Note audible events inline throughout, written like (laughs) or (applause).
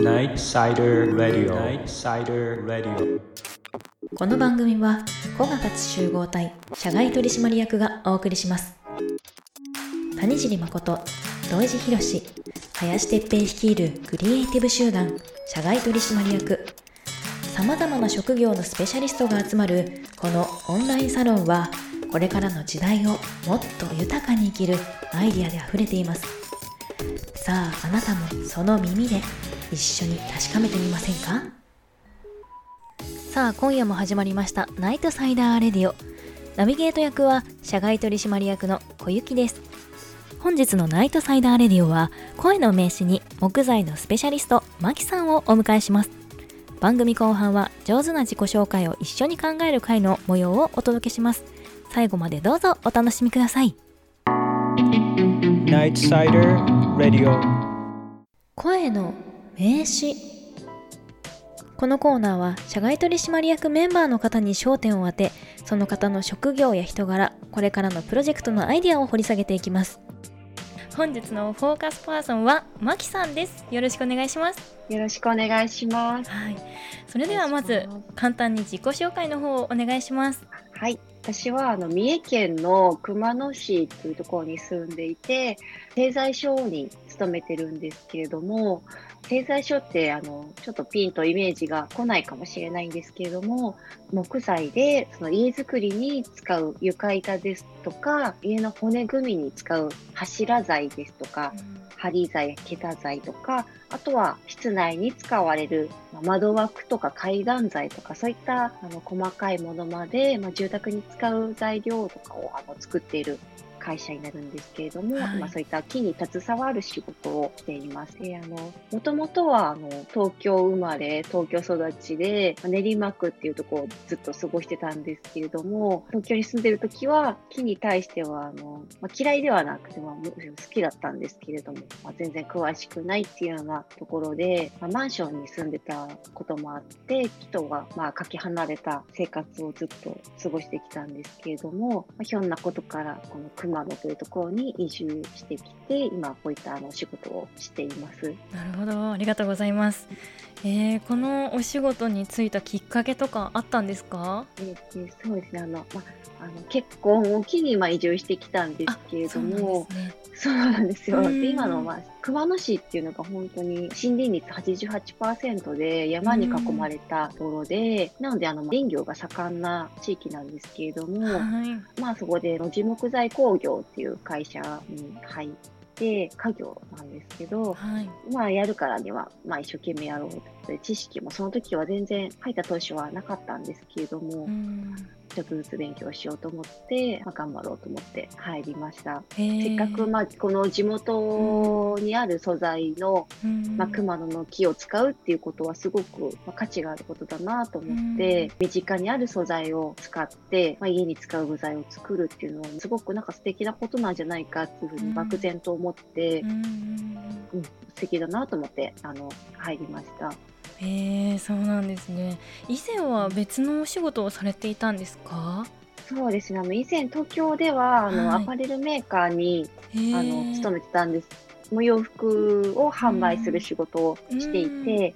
Night Sider Radio. Night Sider Radio. この番組は古賀達集合体社外取締役がお送りします。谷尻誠土井地博林哲平率いるクリエイティブ集団社外取締役。さまざまな職業のスペシャリストが集まるこのオンラインサロンはこれからの時代をもっと豊かに生きるアイディアであふれていますさああなたもその耳で一緒に確かめてみませんか？さあ今夜も始まりましたナイトサイダーレディオ。ナビゲート役は社外取締役の小雪です。本日のナイトサイダーレディオは声の名刺に木材のスペシャリストマキさんをお迎えします。番組後半は上手な自己紹介を一緒に考える会の模様をお届けします。最後までどうぞお楽しみください。Night Sider Radio 声の名詞。このコーナーは社外取締役メンバーの方に焦点を当てその方の職業や人柄これからのプロジェクトのアイデアを掘り下げていきます。本日のフォーカスパーソンはマキさんです。よろしくお願いします。よろしくお願いします。はい。それではまず簡単に自己紹介の方をお願いします。はい、私はあの三重県の熊野市というところに住んでいて、製材商に勤めてるんですけれども、製材所ってあのちょっとピンとイメージが来ないかもしれないんですけれども、木材でその家づくりに使う床板ですとか、家の骨組みに使う柱材ですとか、針材桁材とか、あとは室内に使われる窓枠とか階段材とか、そういったあの細かいものまで、まあ、住宅に使う材料とかをあの作っている会社になるんですけれども、はいまあ、そういった木に携わる仕事をしています。であのもともとはあの東京生まれ、東京育ちで、まあ練馬区っていうところをずっと過ごしてたんですけれども、東京に住んでる時は木に対してはあの、まあ、嫌いではなくて、まあ、好きだったんですけれども、まあ、全然詳しくないっていうようなところで、まあ、マンションに住んでたこともあって、木とはまあかけ離れた生活をずっと過ごしてきたんですけれども、まあ、ひょんなことからこの熊野というところに移住してきて、今こういったあの仕事をしています。なるほどありがとうございます。えー、このお仕事に就いたきっかけとかあったんですか？ででそうですね、あの、まあ、あの結婚を機にまあ移住してきたんですけれども、そうなんですよ。うん。で今の、まあ、熊野市っていうのが本当に森林率88%で山に囲まれたところで、なのであの林業が盛んな地域なんですけれども、はい。まあそこで路地木材工業っていう会社に入って、家業なんですけど、はい。まあやるからには、まあ一生懸命やろうと知識もその時は全然入った当初はなかったんですけれども、うんちょっとずつ勉強しようと思って、まあ、頑張ろうと思って入りました。せっかく、まあ、この地元にある素材の、うん。まあ、熊野の木を使うっていうことはすごく、まあ、価値があることだなと思って、身近にある素材を使って、まあ、家に使う具材を作るっていうのはすごくなんか素敵なことなんじゃないかっていうふううん。に漠然と思って、うん。うん素敵だなと思ってあの入りました。へえそうなんですね。以前は別のお仕事をされていたんですか？そうですね。あの以前東京ではあの、はい。アパレルメーカーにへー。あの勤めてたんです。もう洋服を販売する仕事をしていて、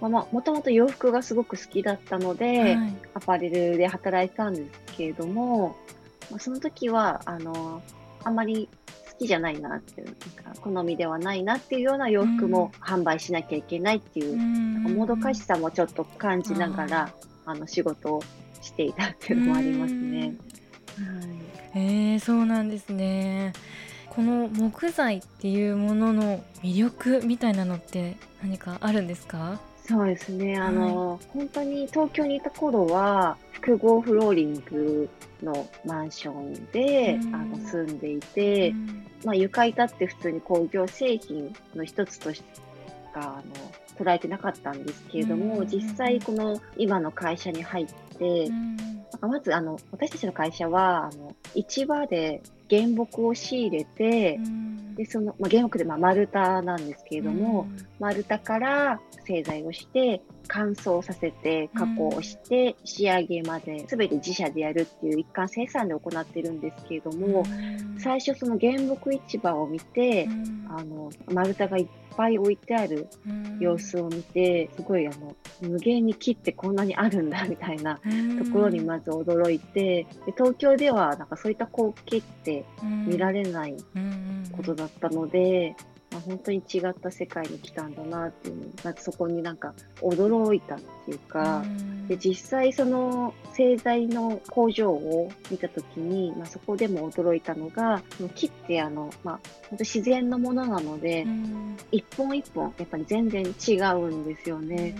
まあまあ、もともと洋服がすごく好きだったので、はい。アパレルで働いてたんですけれども、まあ、その時はあのあんまり好きじゃないなっていう、なんか好みではないなっていうような洋服も販売しなきゃいけないっていう、なんかもどかしさもちょっと感じながら、あの仕事をしていたっていうのもありますね。はい。へえそうなんですねこの木材っていうものの魅力みたいなのって何かあるんですか？そうですね、あの、本当に東京にいた頃は、複合フローリングのマンションで、うん。あの住んでいて、うん。まあ、床板って普通に工業製品の一つとしてかあの捉えてなかったんですけれども、うん。実際この今の会社に入って、うんなんかまずあの私たちの会社はあの市場で原木を仕入れて、でその、まあ、原木で、まあ、丸太なんですけれども、丸太から製材をして乾燥させて加工して仕上げまで全て自社でやるっていう一貫生産で行ってるんですけれども最初その原木市場を見てあの丸太がいっぱい置いてある様子を見てすごいあの無限に木ってこんなにあるんだみたいなところにまず驚いてで東京ではなんかそういった光景って見られないことだったので、まあ、本当に違った世界に来たんだなっていうのまずそこになんか驚いたっていうか、で実際その製材の工場を見た時に、まあ、そこでも驚いたのが木ってあの、まあ、本当自然のものなので、一本一本やっぱり全然違うんですよね。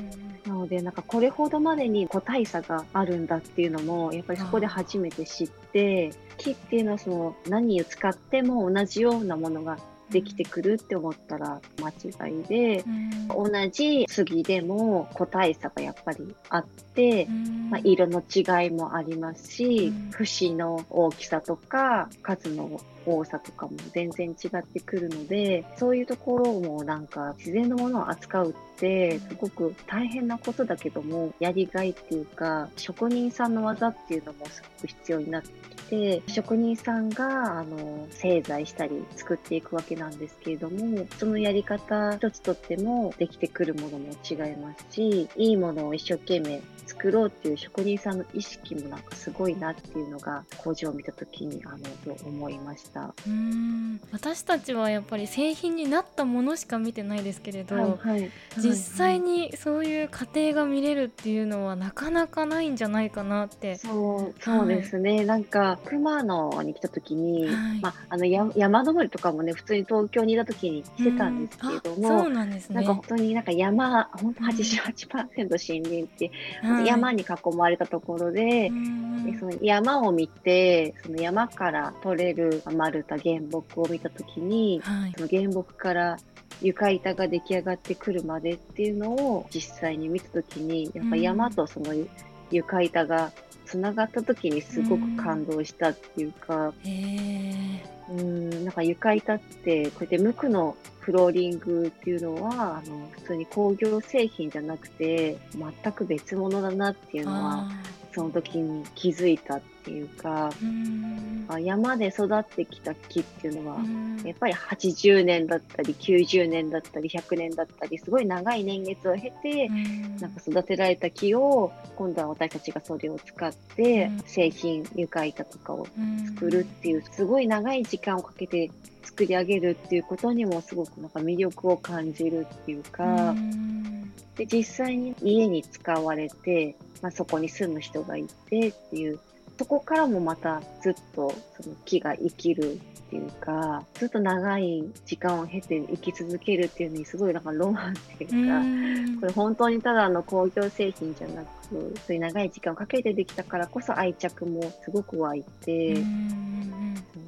なのでなんかこれほどまでに個体差があるんだっていうのもやっぱりそこで初めて知って木っていうのはその何を使っても同じようなものができてくるって思ったら間違いで、うん、同じ杉でも個体差がやっぱりあって、うん、まあ、色の違いもありますし、うん、節の大きさとか数の多さとかも全然違ってくるのでそういうところもなんか自然のものを扱うってすごく大変なことだけどもやりがいっていうか職人さんの技っていうのもすごく必要になってて職人さんがあの製材したり作っていくわけなんですけれどもそのやり方一つとってもできてくるものも違いますしいいものを一生懸命作ろうっていう職人さんの意識もなんかすごいなっていうのが工場を見た時にあの思いました。うん。私たちはやっぱり製品になったものしか見てないですけれど、はいはい、実際にそういう過程が見れるっていうのはなかなかないんじゃないかなって。そうそうですね、はい、なんか熊野に来た時に、まあ、あの山登りとかもね普通に東京にいた時にしてたんですけれども、そうなんですねなんか本当になんか山本当88%森林って、山に囲まれたところで、でその山を見てその山から取れる丸太原木を見た時に、はい、その原木から床板が出来上がってくるまでっていうのを実際に見た時にやっぱ山とその床板がつながった時にすごく感動したっていうか、うん、うんなんか床板ってこうやって無垢のフローリングっていうのはあの普通に工業製品じゃなくて全く別物だなっていうのはその時に気づいたっていうか、う山で育ってきた木っていうのは、やっぱり80年だったり90年だったり100年だったりすごい長い年月を経て、なんか育てられた木を今度は私たちがそれを使って製品床板とかを作るっていうすごい長い時間をかけて作り上げるっていうことにもすごくなんか魅力を感じるっていうか、で実際に家に使われてまあ、そこに住む人がいてっていうそこからもまたずっとその木が生きるっていうかずっと長い時間を経て生き続けるっていうのにすごいなんかロマンっていうかこれ本当にただの工業製品じゃなくそういう長い時間をかけてできたからこそ愛着もすごく湧いて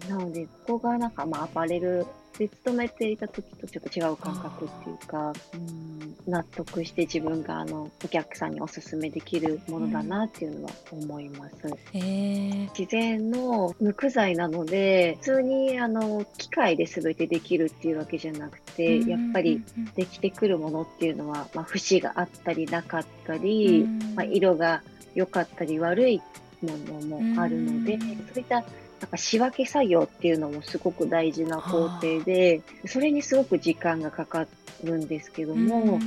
なのでここがなんかまあアパレルで勤めていた時とちょっと違う感覚っていうか、うん、納得して自分があのお客さんにおすすめできるものだなっていうのは思います。うん、自然の無垢材なので普通にあの機械で全てできるっていうわけじゃなくて、やっぱりできてくるものっていうのは、まあ、節があったりなかったり、まあ、色が良かったり悪いものもあるので、そういったなんか仕分け作業っていうのもすごく大事な工程で、それにすごく時間がかかるんですけども、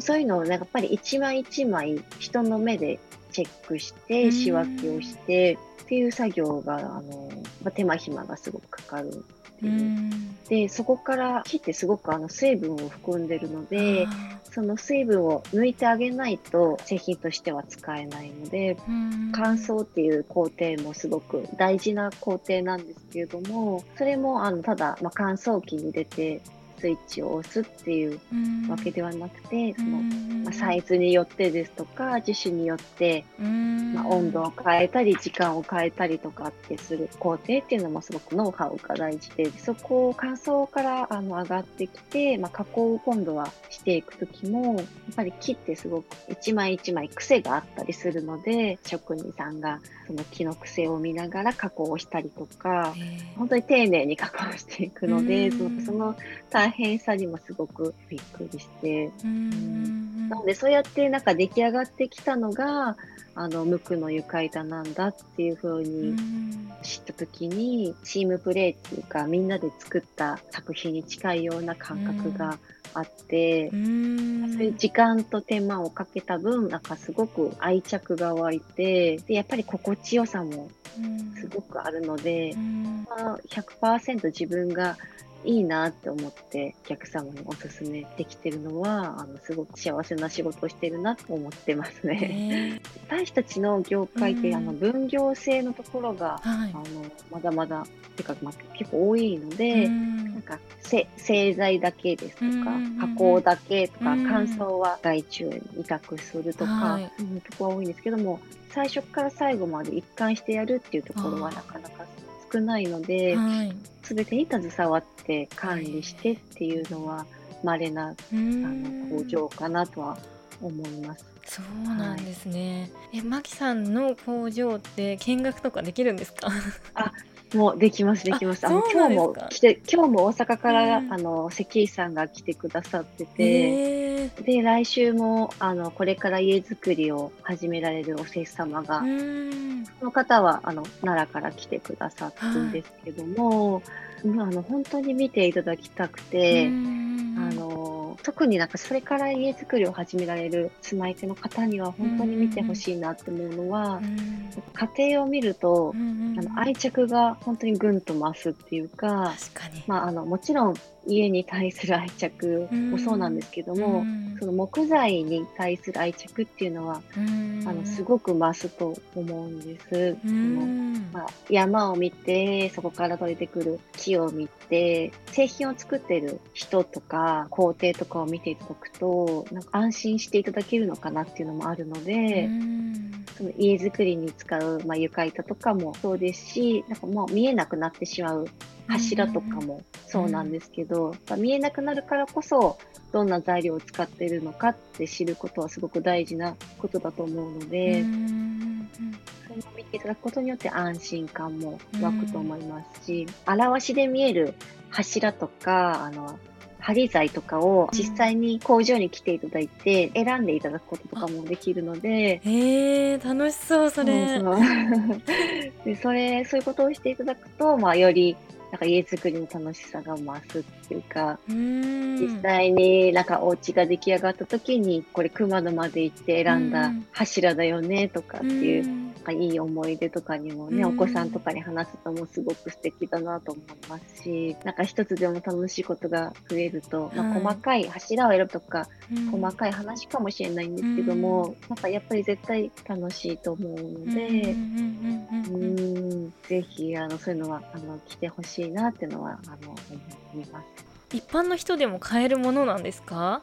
そういうのをなんかやっぱり一枚一枚人の目でチェックして仕分けをしてっていう作業があの、まあ、手間暇がすごくかかるっていう。でそこから木ってすごくあの水分を含んでるのでその水分を抜いてあげないと製品としては使えないので乾燥っていう工程もすごく大事な工程なんですけれどもそれもあのただ、まあ、乾燥機に入れてスイッチを押すっていうわけではなくて、そのまあ、サイズによってですとか樹種によって、まあ、温度を変えたり時間を変えたりとかってする工程っていうのもすごくノウハウが大事でそこを乾燥からあの上がってきて、まあ、加工を今度はしていく時もやっぱり木ってすごく一枚一枚癖があったりするので職人さんがその木の癖を見ながら加工をしたりとか本当に丁寧に加工していくのでそのその大変さにもすごくびっくりして。なのでそうやってなんか出来上がってきたのがあの無垢の床板なんだっていう風に知った時にチームプレーっていうかみんなで作った作品に近いような感覚があって、そういう時間と手間をかけた分なんかすごく愛着が湧いてでやっぱり心地よさもすごくあるので、まあ、100%自分がいいなって思ってお客様におすすめできてるのはあのすごく幸せな仕事をしてるなと思ってますね。私たちの業界って、うん、あの分業制のところが、はい、あのまだまだてか、まあ、結構多いので、うん、なんかせ製材だけですとか、うん、加工だけとか、乾燥は外注に委託するとか、はい、ところが多いんですけども最初から最後まで一貫してやるっていうところはなかなか少ないので、はい、全てに携わって管理してっていうのは稀なあの工場かなとは思います。そうなんですね。はい、え、マキさんの工場って見学とかできるんですか？あ、もうできますできます。あの今日も来て今日も大阪から、うん、あの関井さんが来てくださってて、で来週もあのこれから家づくりを始められるおせっ様が、その方はあの奈良から来てくださったんですけども、はい、あの本当に見ていただきたくて、あの特になんかそれから家づくりを始められる住まい手の方には本当に見てほしいなって思うのは、家庭を見ると、あの愛着が本当にぐんと増すっていうかまあ、あのもちろん家に対する愛着もそうなんですけども、その木材に対する愛着っていうのは、あのすごく増すと思うんです。そのまあ、山を見てそこから取れてくる木を見て製品を作ってる人とか工程とかを見ていただくとなんか安心していただけるのかなっていうのもあるのでその家づくりに使う、まあ、床板とかもそうですしなんかもう見えなくなってしまう柱とかもそうなんですけど、うん、見えなくなるからこそどんな材料を使っているのかって知ることはすごく大事なことだと思うので、うん、それを見ていただくことによって安心感も湧くと思いますし、うん、表しで見える柱とかあの針材とかを実際に工場に来ていただいて選んでいただくこととかもできるので、へえ楽しそうそれ。そうそう。(laughs) でそれそういうことをしていただくと、まあ、よりなんか家づくりの楽しさが増すっていうか、う実際になんかお家が出来上がった時に、これ熊野まで行って選んだ柱だよねとかっていう、なんかいい思い出とかにもね、お子さんとかに話すともすごく素敵だなと思いますし、なんか一つでも楽しいことが増えると、まあ、細かい柱を選ぶとか、細かい話かもしれないんですけども、なんかやっぱり絶対楽しいと思うので、うん、ぜひあのそういうのはあの来てほしいなっていうのはあの思います。一般の人でも買えるものなんですか？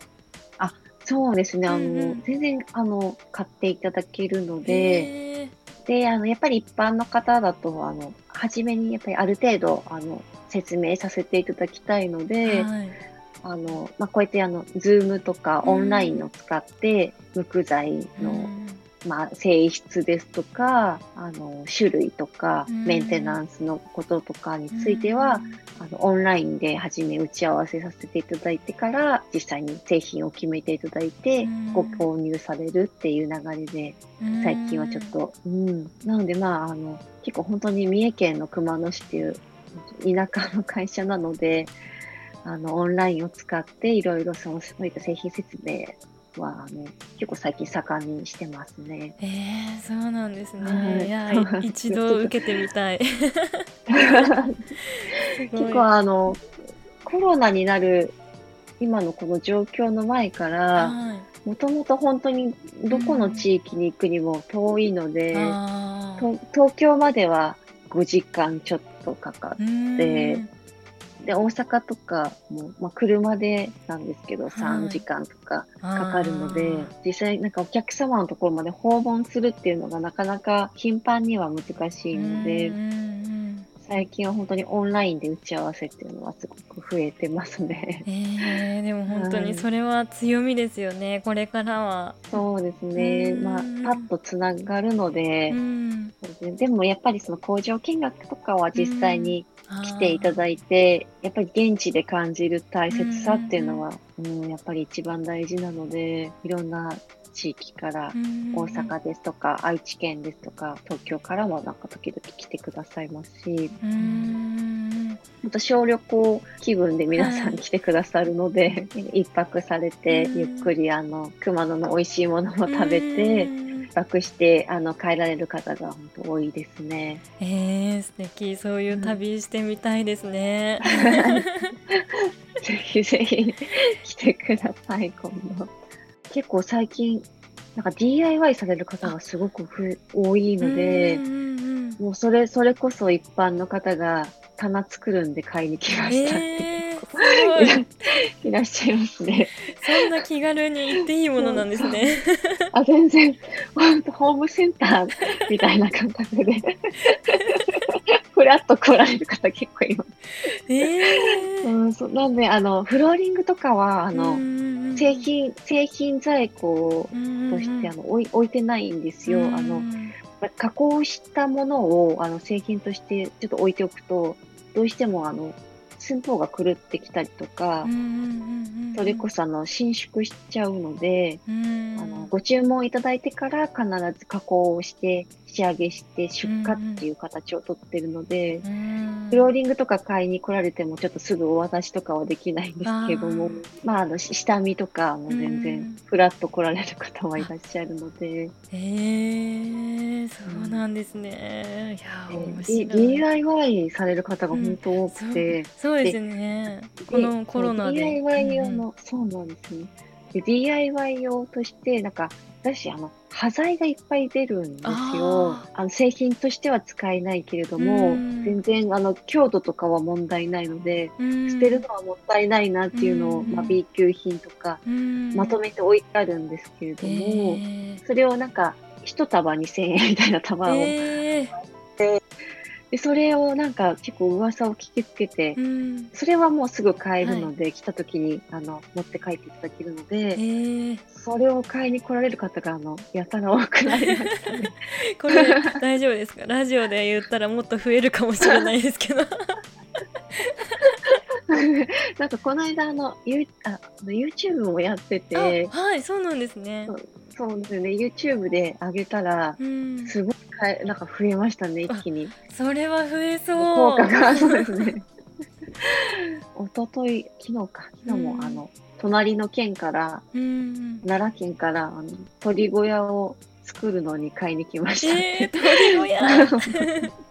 あ、そうですね。あの、うん、全然あの買っていただけるので、であのやっぱり一般の方だとあの初めにやっぱりある程度あの説明させていただきたいので。はいあのまあ、こうやってあの Zoom とかオンラインを使って、無垢材のまあ、性質ですとかあの種類とか、メンテナンスのこととかについては、あのオンラインで初め打ち合わせさせていただいてから実際に製品を決めていただいて、ご購入されるっていう流れで最近はちょっと、うん、なのでまああの結構本当に三重県の熊野市っていう田舎の会社なのであのオンラインを使っていろいろそういった製品説明はあの結構最近盛んにしてますね。えー、そうなんですね。はい、いや一度受けてみたい。(laughs) 結構あのコロナになる今のこの状況の前からもともと本当にどこの地域に行くにも遠いので、うん、東京までは5時間ちょっとかかって。で大阪とかも、まあ、車でなんですけど、3時間とかかかるので実際なんかお客様のところまで訪問するっていうのがなかなか頻繁には難しいので。最近は本当にオンラインで打ち合わせっていうのはすごく増えてますね。えー、でも本当にそれは強みですよね、はい、これからは。そうですね、まあ、パッとつながるので、ででもやっぱりその工場見学とかは実際に来ていただいて、やっぱり現地で感じる大切さっていうのは、うん、やっぱり一番大事なので、いろんな地域から大阪ですとか愛知県ですとか東京からもなんか時々来てくださいますし本当小旅行気分で皆さん来てくださるので、一泊されてゆっくりあの熊野の美味しいものも食べて一泊してあの帰られる方が本当多いですね。えー、素敵そういう旅してみたいですね。(laughs) ぜひぜひ来てください今度。結構最近、なんか DIY される方がすごくふ多いので、もうそれ、それこそ一般の方が棚作るんで買いに来ましたって、えー、(laughs) いらっしゃいますね。そんな気軽に行っていいものなんですね。あ、全然、本当ホームセンターみたいな感覚で。ふらっと来られる方結構います。えー、うん、そうなんで、あの、フローリングとかは、あの、製品、製品在庫としてあの置い置いてないんですよ。あの、加工したものをあの製品としてちょっと置いておくと、どうしてもあの寸法が狂ってきたりとか、それこそあの伸縮しちゃうので、あのご注文いただいてから必ず加工をして仕上げして出荷っていう形をとってるので、フローリングとか買いに来られてもちょっとすぐお渡しとかはできないんですけども、まああの下見とかも全然フラッと来られる方はいらっしゃるので。へえー、そうなんですね。いや、面白い。DIY される方が本当多くて、そうですね。このコロナで。DIY 用の、うん、そうなんですね。で DIY 用として、なんか、私、あの、端材がいっぱい出るんですよ。あの製品としては使えないけれども、全然、あの、強度とかは問題ないので、捨てるのはもったいないなっていうのを、まあ、B 級品とか、まとめて置いてあるんですけれども、それをなんか、一束2000円みたいな束を、えー、で、それをなんか結構噂を聞きつけて、うん、それはもうすぐ買えるので、はい、来た時にあの持って帰っていただけるので、えー、それを買いに来られる方があのやたら多くなりましたね。(laughs) これ大丈夫ですか？ラジオで言ったらもっと増えるかもしれないですけど。(laughs) なんかこの間あの、ユあ YouTube もやってて、はいそうなんですねそうですね。YouTube で上げたら、うん、すごいかえなんか増えましたね一気に。それは増えそう。効果がそうですね。一昨日昨日か。昨日も、うん、あの隣の県から、うん、奈良県からあの鳥小屋を作るのに買いに来ました、えー、鳥小屋？(laughs)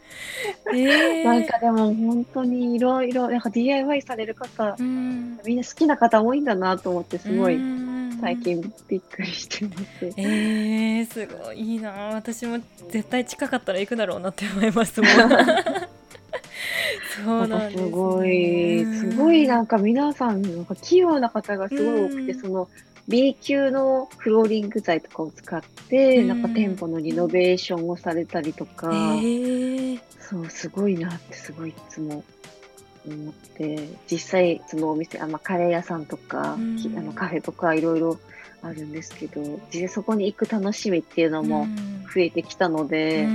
えー、なんかでも本当にいろいろ DIY される方、うん、みんな好きな方多いんだなと思ってすごい最近びっくりしてます。えー、すごいいいな。私も絶対近かったら行くだろうなって思いますもん。(laughs) そうなんです、ね、すごい、すごい。なんか皆さん、なんか器用な方がすごい多くて、その B 級のフローリング材とかを使って、なんか店舗のリノベーションをされたりとか、そう、すごいなってすごいいつも思って、実際そのお店、あまあ、カレー屋さんとか、あのカフェとかいろいろあるんですけど、実際そこに行く楽しみっていうのも増えてきたので、やっ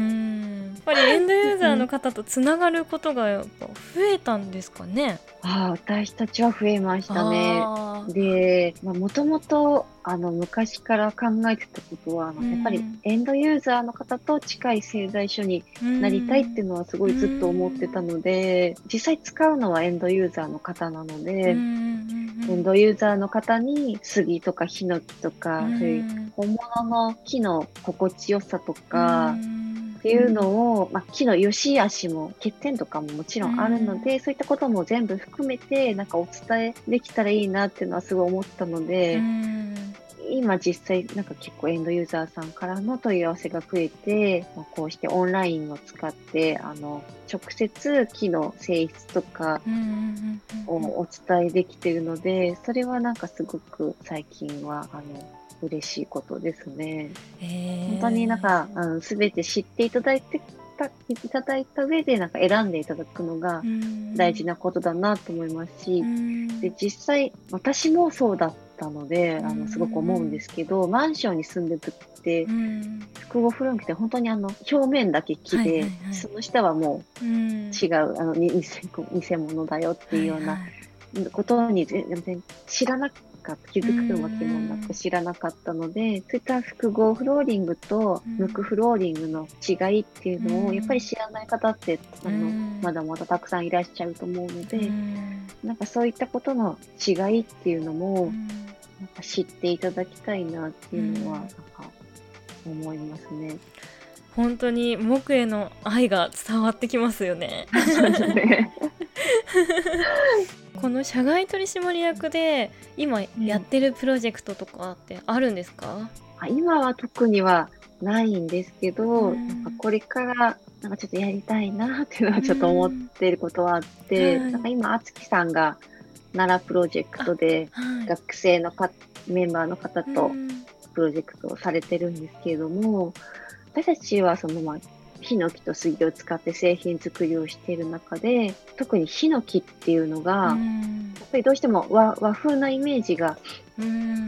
ぱりエンドユーザーの方とつながることがやっぱ増えたんですかね。ああ、私たちは増えましたね。で、もともとあの昔から考えてたことは、うん、やっぱりエンドユーザーの方と近い製材所になりたいっていうのはすごいずっと思ってたので、うん、実際使うのはエンドユーザーの方なので、うん、エンドユーザーの方に杉とかヒノキとか、そういう本物の木の心地よさとか、っていうのを、まあ、木の良し悪しも欠点とかももちろんあるので、そういったことも全部含めてなんかお伝えできたらいいなっていうのはすごい思ったので、今実際なんか結構エンドユーザーさんからの問い合わせが増えて、まあ、こうしてオンラインを使ってあの直接木の性質とかをお伝えできているので、それはなんかすごく最近はあの嬉しいことですね。本当になんか、すべて知っていただいてたいただいた上でなんか選んでいただくのが大事なことだなと思いますし、で実際私もそうだったので、あのすごく思うんですけど、マンションに住んでる時って、複合フロンって本当にあの表面だけ木で、その下はもう違う、あの偽偽物だよっていうようなことに全然知らなか気づくわけもなく知らなかったので、そういった複合フローリングと無垢フローリングの違いっていうのを、やっぱり知らない方ってあのまだまだたくさんいらっしゃると思うので、なんかそういったことの違いっていうのも、なんか知っていただきたいなっていうのは、なんか思いますね。本当に木への愛が伝わってきますよね。そうですね (laughs) この社外取締役で今やってるプロジェクトとかってあるんですか、うん、今は特にはないんですけど、うん、これからなんかちょっとやりたいなっていうのはちょっと思ってることはあって、うん、なんか今、あつきさんが奈良プロジェクトで学生のか、メンバーの方とプロジェクトをされてるんですけれども、私たちはそのまあヒノキと杉を使って製品作りをしている中で特にヒノキっていうのが、やっぱりどうしても和和風なイメージが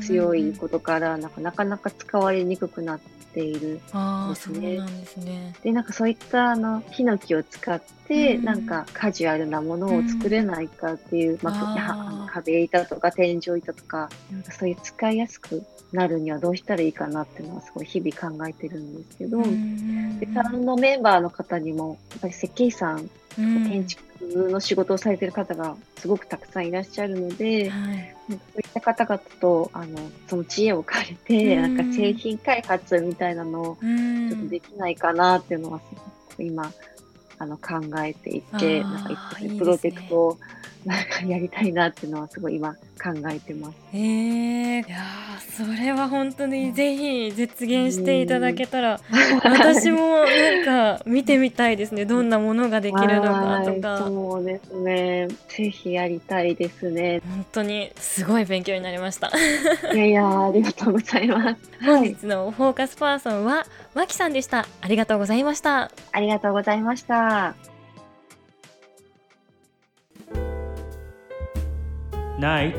強いことからなんかなかなか使われにくくなっているんですね。で、ね、なんかそういったあのヒノキを使って、なんかカジュアルなものを作れないかっていう、まあ、壁板とか天井板とかなんかそういう使いやすくなるにはどうしたらいいかなっていうのはすごい日々考えてるんですけど、でサロンのメンバーの方にもやっぱり設計士さん、建築の仕事をされてる方がすごくたくさんいらっしゃるので、はい、そういった方々とあのその知恵を借りて、なんか製品開発みたいなのをちょっとできないかなっていうのは今あの考えていて、なんかプロジェクトを (laughs) なんかやりたいなっていうのはすごい今考えてます。えー、いやそれは本当にぜひ実現していただけたら、私もなんか見てみたいですねどんなものができるのかとか。そうですねぜひやりたいですね。本当にすごい勉強になりました。いやいやありがとうございます。(laughs) 本日のフォーカスパーソンはわきさんでした。ありがとうございました。ありがとうございました。Night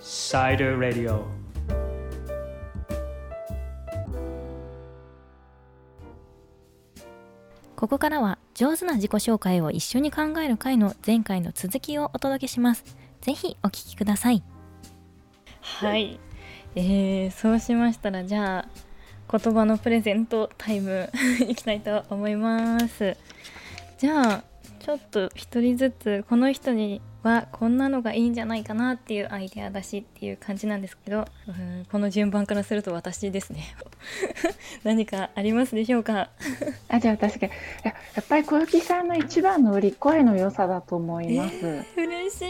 Cider Radio ここからは上手な自己紹介を一緒に考える回の前回の続きをお届けします。ぜひお聞きください。はい、えー、そうしましたらじゃあ言葉のプレゼントタイム (laughs) いきたいと思います。じゃあちょっと一人ずつこの人にはこんなのがいいんじゃないかなっていうアイデアだしっていう感じなんですけどうんこの順番からすると私ですね。(laughs) 何かありますでしょうか？(laughs) あじゃあ確かに。ややっぱり小雪さんの一番の売り声の良さだと思います、えー、嬉し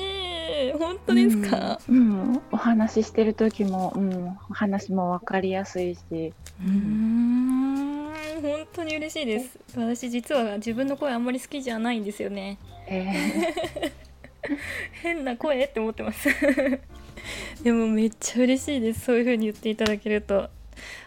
い。本当ですか、うん、うん、お話ししてる時も、うん、お話も分かりやすいし。うん本当に嬉しいです。私実は自分の声あんまり好きじゃないんですよね。えー変な声って思ってます。(laughs) でもめっちゃ嬉しいです。そういう風に言っていただけると。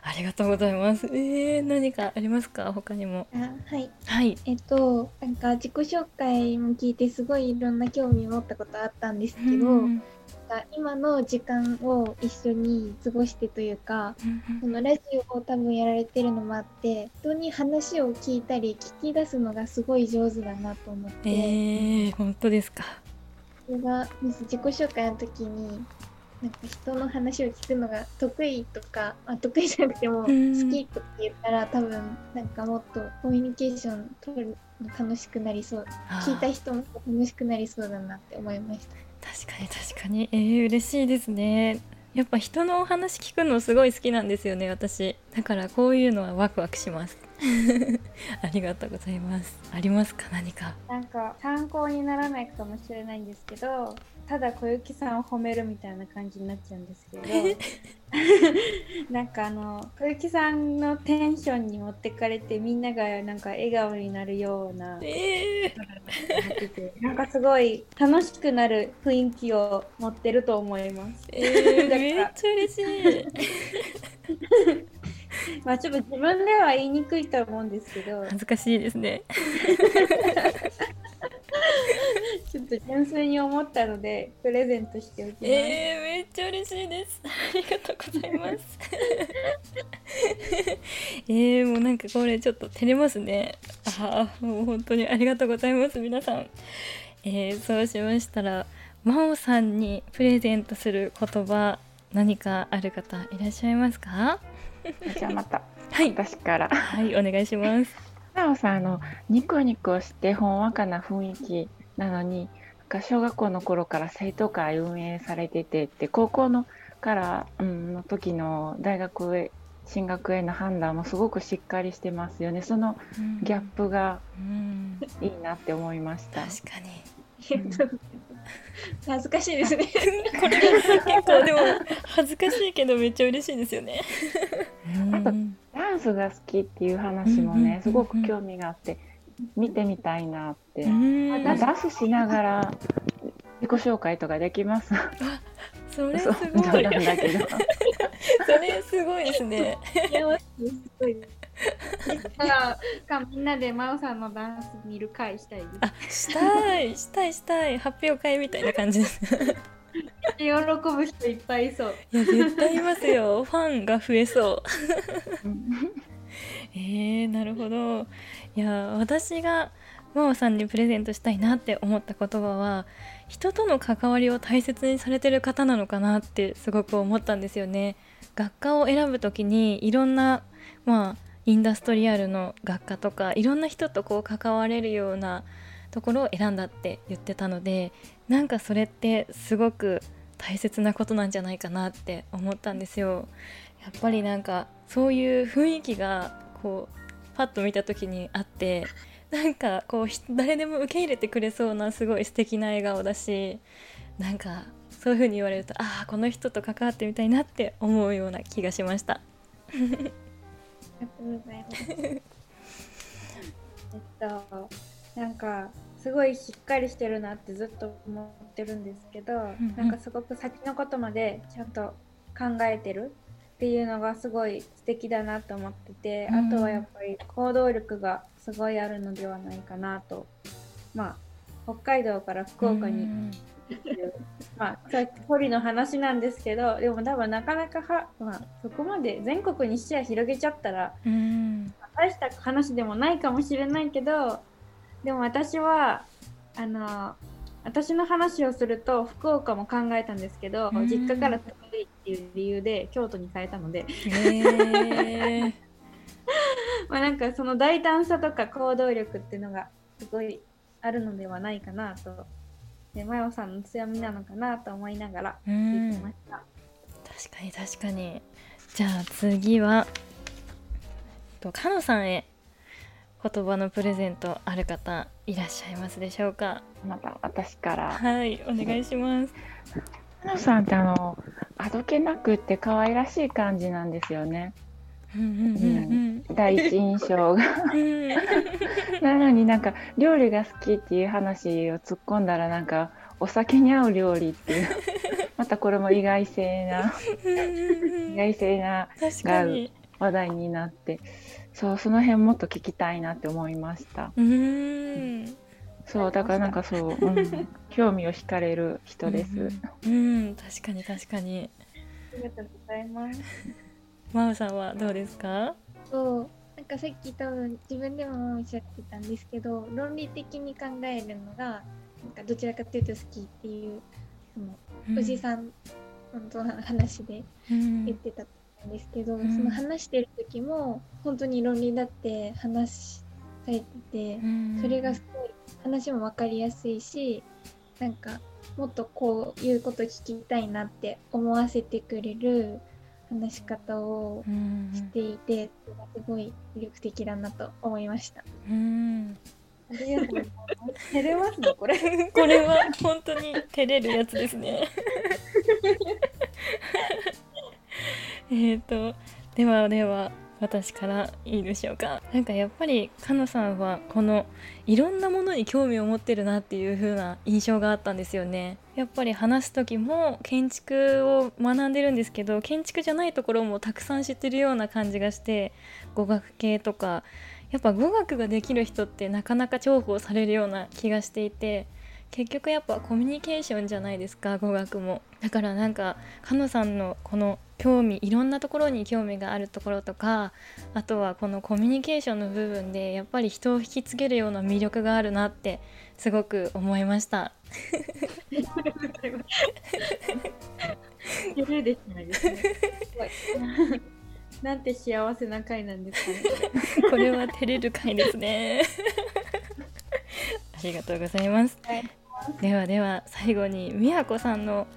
ありがとうございます。えー、何かありますか？他にも。あはい。はい。えっとなんか自己紹介も聞いてすごいいろんな興味を持ったことあったんですけど、うん今の時間を一緒に過ごしてというか、このラジオを多分やられてるのもあって人に話を聞いたり聞き出すのがすごい上手だなと思って。えー、本当ですか？それが自己紹介の時になんか人の話を聞くのが得意とか、あ、得意じゃなくても好きとか言ったら、多分なんかもっとコミュニケーション取るの楽しくなりそう。聞いた人も楽しくなりそうだなって思いました。確かに確かに。えー、嬉しいですね。やっぱ人のお話聞くのすごい好きなんですよね私。だからこういうのはワクワクします (laughs) ありがとうございます。ありますか？何か？なんか参考にならないかもしれないんですけどただ小雪さんを褒めるみたいな感じになっちゃうんですけど (laughs) なんかあの小雪さんのテンションに持ってかれてみんながなんか笑顔になるようなえー、なんかすごい楽しくなる雰囲気を持ってると思います。えー、(laughs) めっちゃ嬉しい (laughs) まあちょっと自分では言いにくいと思うんですけど恥ずかしいですねちょっと純粋に思ったのでプレゼントしておきます。えー、めっちゃ嬉しいです。ありがとうございます。えー、もうなんかこれちょっと照れますね。ああ、もう本当にありがとうございます、皆さん。えー、そうしましたら、真央さんにプレゼントする言葉、何かある方いらっしゃいますか？(laughs) じゃあまたはい、私から。はい、お願いします。なおさんあのニコニコしてほんわかな雰囲気なのになんか小学校の頃から生徒会運営されててって高校のから、うん、の時の大学へ進学への判断もすごくしっかりしてますよねそのギャップがうん、いいなって思いました。確かに。恥ずかしいですね。(laughs) これ結構でも恥ずかしいけどめっちゃ嬉しいですよね。あとうんダンスが好きっていう話もねすごく興味があって見てみたいなって、うんまあダンスしながら自己紹介とかできますそれすごい。冗談だけど (laughs) それすごいですね。すごい。かかみんなで真央さんのダンス見る会したい？です。あ、したい、したい、したい、発表会みたいな感じです。喜ぶ人いっぱいいそう。いや、絶対いますよ。(laughs) ファンが増えそう。(laughs) えー、なるほど。いや、私が。真央さんにプレゼントしたいなって思った言葉は人との関わりを大切にされてる方なのかなってすごく思ったんですよね学科を選ぶ時にいろんなまあインダストリアルの学科とかいろんな人とこう関われるようなところを選んだって言ってたのでなんかそれってすごく大切なことなんじゃないかなって思ったんですよやっぱりなんかそういう雰囲気がこうパッと見た時にあってなんかこう誰でも受け入れてくれそうなすごい素敵な笑顔だしなんかそういう風に言われるとああこの人と関わってみたいなって思うような気がしました。ありがとうございます。えっと、なんか、すごいしっかりしてるなってずっと思ってるんですけど、うんなんかすごく先のことまでちゃんと考えてるっていうのがすごい素敵だなと思ってて、うんあとはやっぱり行動力がすごいあるのではないかなと。まあ、北海道から福岡にうんまあ、さっき堀の話なんですけどでも多分なかなかは、まあ、そこまで全国に視野広げちゃったらうん大した話でもないかもしれないけどでも私はあの私の話をすると福岡も考えたんですけど、うん実家から遠いっていう理由で京都に変えたので、へえ (laughs) まあ、なんかその大胆さとか行動力っていうのがすごいあるのではないかなと。で、マヨさんの強みなのかなと思いながらう聞いてんました。確かに確かに。じゃあ次はとかのさんへ言葉のプレゼントある方いらっしゃいますでしょうか？また私から。はいお願いします。花さんってあのあどけなくって可愛らしい感じなんですよね第一印象が。うん。なのになんか料理が好きっていう話を突っ込んだらなんかお酒に合う料理っていう。(laughs) またこれも意外性な。意外性な確かに。話題になって。そうその辺もっと聞きたいなって思いました。うーん。そうだからなんかそう、(laughs) うん、興味を惹かれる人です、うん、うん確かに確かに。ありがとうございます。真央さんはどうですか？そうなんかさっき多分自分でもおっしゃってたんですけど論理的に考えるのがなんかどちらかというと好きっていうそのおじさん本当の話でうん。言ってたんですけど、ん。その話してる時も本当に論理だって話されてて、うん。それがすごい話も分かりやすいしなんかもっとこういうこと聞きたいなって思わせてくれる話し方をうんしていて、それがすごい魅力的だなと思いました。うんありがとうございます。照れますね、これ。(laughs) これは本当に照れるやつですね。(laughs) えっとではでは私からいいでしょうか。なんかやっぱりかのさんはこのいろんなものに興味を持ってるなっていう風な印象があったんですよね。やっぱり話す時も建築を学んでるんですけど建築じゃないところもたくさん知ってるような感じがして語学系とかやっぱ語学ができる人ってなかなか重宝されるような気がしていて結局やっぱコミュニケーションじゃないですか語学も。だからなんかかのさんのこの興味いろんなところに興味があるところとかあとはこのコミュニケーションの部分でやっぱり人を引きつけるような魅力があるなってすごく思いました (laughs) (laughs) 照れですね。なんて幸せな回なんですかね。これは照れる回ですねありがとうございますはいではでは最後にみやこさんの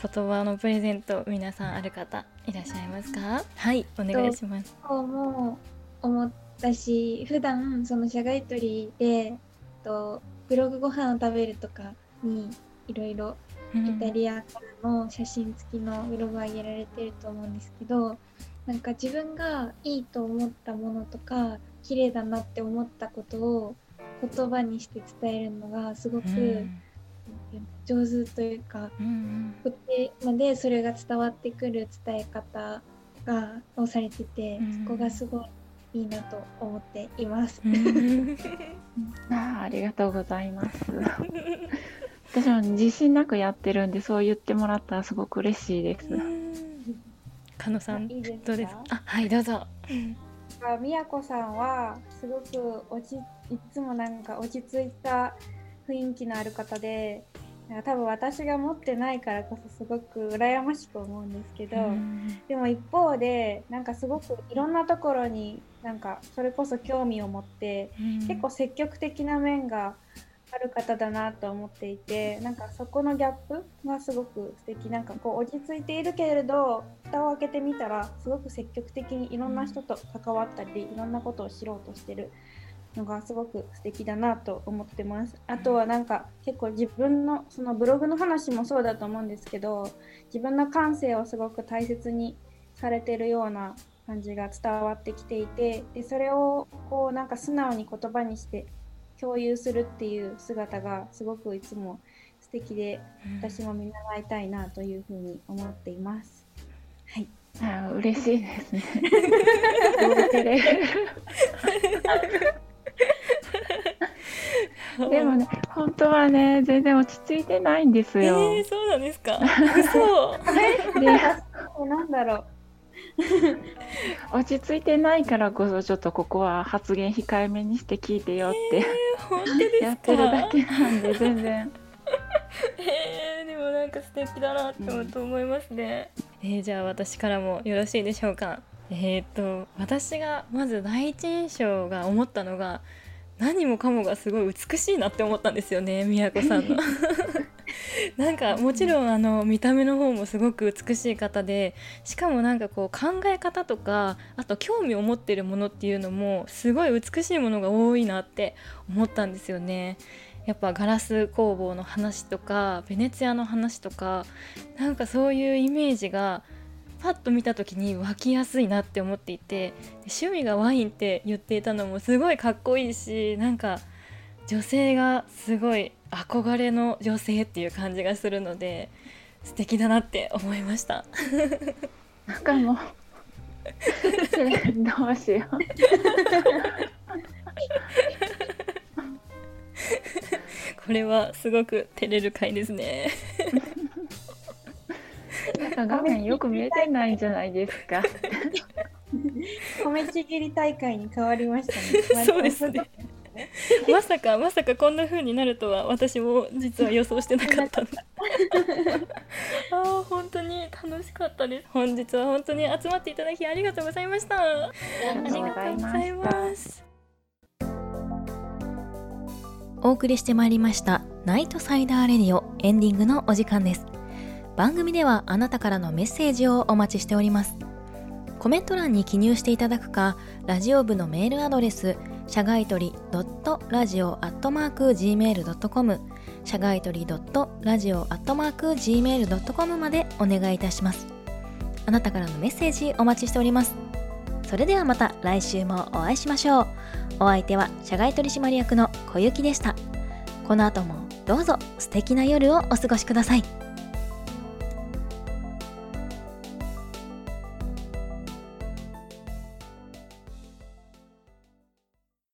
言葉のプレゼント皆さんある方いらっしゃいますか？はい。お願いします。今日も。思ったし普段その社外取りでとブログご飯を食べるとかにいろいろイタリアからの写真付きのブログを上げられてると思うんですけどなんか自分がいいと思ったものとか綺麗だなって思ったことを言葉にして伝えるのがすごくうん上手というかうん言葉でそれが伝わってくる伝え方がをされててうん。そこがすごいいいなと思っています。うん。(laughs) あーありがとうございます。私も自信なくやってるんで、そう言ってもらったらすごく嬉しいです。かのさんいいですか？どうですか？あはいどうぞ。あみやこさんはすごく落ちいつもなんか落ち着いた雰囲気のある方でなんか多分私が持ってないからこそすごく羨ましく思うんですけど、でも一方でなんかすごくいろんなところになんかそれこそ興味を持って結構積極的な面がある方だなと思っていてなんかそこのギャップがすごく素敵。なんかこう落ち着いているけれど蓋を開けてみたらすごく積極的にいろんな人と関わったりいろんなことを知ろうとしてるのがすごく素敵だなと思ってますあとはなんか結構自分のそのブログの話もそうだと思うんですけど自分の感性をすごく大切にされてるような感じが伝わってきていてでそれをこうなんか素直に言葉にして共有するっていう姿がすごくいつも素敵で私も見習いたいなというふうに思っています。はい、あー嬉しいですね。(laughs) (laughs) でもね、本当はね、全然落ち着いてないんですえよ。ー、そうなんですか？嘘。(laughs) でなんだろう。(laughs) 落ち着いてないからこそちょっとここは発言控えめにして聞いてよって、本当ですか？やってるだけなんで全然。えー、でもなんか素敵だなってと思いますね、えーじゃあ私からもよろしいでしょうか？えー、っと私がまず第一印象が思ったのが何もかもがすごい美しいなって思ったんですよね宮子さんの (laughs) なんかもちろんあの見た目の方もすごく美しい方でしかもなんかこう考え方とかあと興味を持ってるものっていうのもすごい美しいものが多いなって思ったんですよね。やっぱガラス工房の話とかベネツィアの話とかなんかそういうイメージがパッと見た時に湧きやすいなって思っていて趣味がワインって言っていたのもすごいかっこいいしなんか女性がすごい憧れの女性っていう感じがするので素敵だなって思いました。なんかもうどうしようこれはすごく照れる回ですね。なんか画面よく見えてないんじゃないですか。米ちぎり大会に変わりましたね。(laughs) そうですね。まさかまさかこんな風になるとは私も実は予想してなかった (laughs) あー本当に楽しかったです。本日は本当に集まっていただきありがとうございました。ありがとうございますお送りしてまいりましたナイトサイダーレディオエンディングのお時間です番組ではあなたからのメッセージをお待ちしております。コメント欄に記入していただくかラジオ部のメールアドレス社外取り .radio.gmail.com 社外取り .radio.gmail.com までお願いいたします。あなたからのメッセージお待ちしております。それではまた来週もお会いしましょう。お相手は社外取締役の小雪でした。この後もどうぞ素敵な夜をお過ごしください。